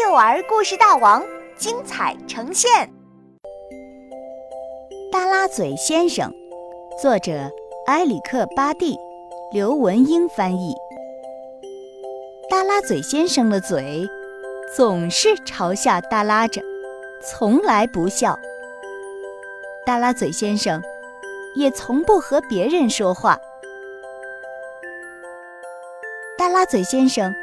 幼儿故事大王精彩呈现。耷拉嘴先生，作者埃里克·巴蒂，刘文英翻译。耷拉嘴先生的嘴总是朝下耷拉着，从来不笑。耷拉嘴先生也从不和别人说话。耷拉嘴先生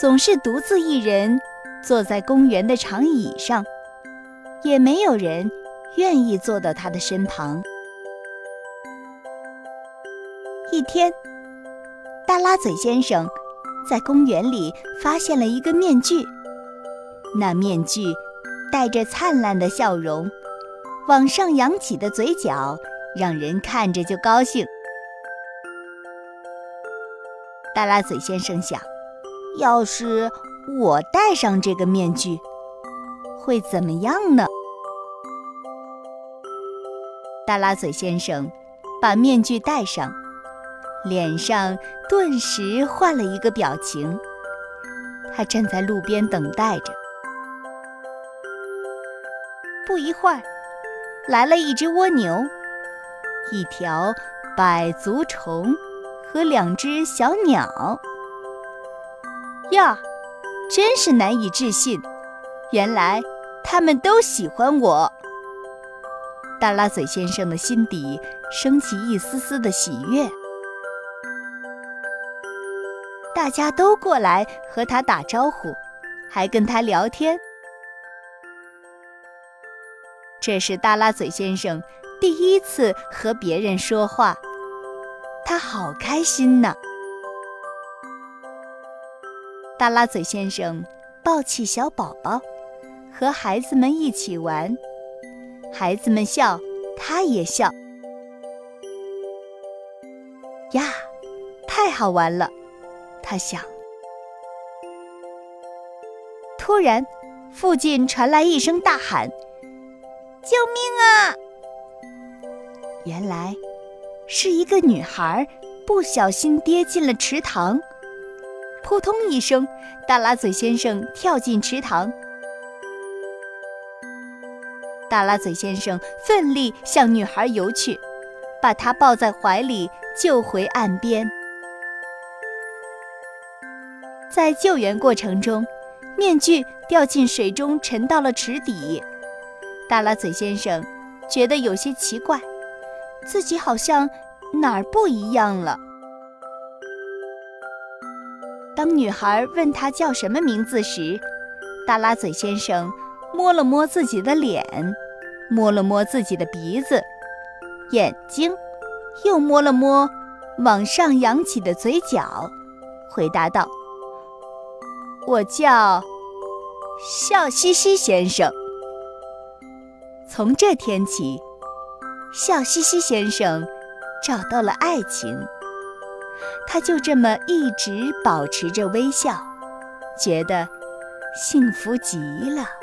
总是独自一人坐在公园的长椅上，也没有人愿意坐到他的身旁。一天，大拉嘴先生在公园里发现了一个面具，那面具带着灿烂的笑容。往上扬起的嘴角，让人看着就高兴。大拉嘴先生想，要是我戴上这个面具，会怎么样呢？大拉嘴先生把面具戴上，脸上顿时换了一个表情。他站在路边等待着。不一会儿。来了一只蜗牛，一条百足虫和两只小鸟。呀，真是难以置信！原来他们都喜欢我。大拉嘴先生的心底升起一丝丝的喜悦。大家都过来和他打招呼，还跟他聊天。这是大拉嘴先生第一次和别人说话，他好开心呢。大拉嘴先生抱起小宝宝，和孩子们一起玩，孩子们笑，他也笑。呀，太好玩了，他想。突然，附近传来一声大喊。救命啊！原来是一个女孩不小心跌进了池塘，扑通一声，大拉嘴先生跳进池塘。大拉嘴先生奋力向女孩游去，把她抱在怀里救回岸边。在救援过程中，面具掉进水中，沉到了池底。大拉嘴先生觉得有些奇怪，自己好像哪儿不一样了。当女孩问他叫什么名字时，大拉嘴先生摸了摸自己的脸，摸了摸自己的鼻子、眼睛，又摸了摸往上扬起的嘴角，回答道：“我叫笑嘻嘻先生。”从这天起，笑嘻嘻先生找到了爱情。他就这么一直保持着微笑，觉得幸福极了。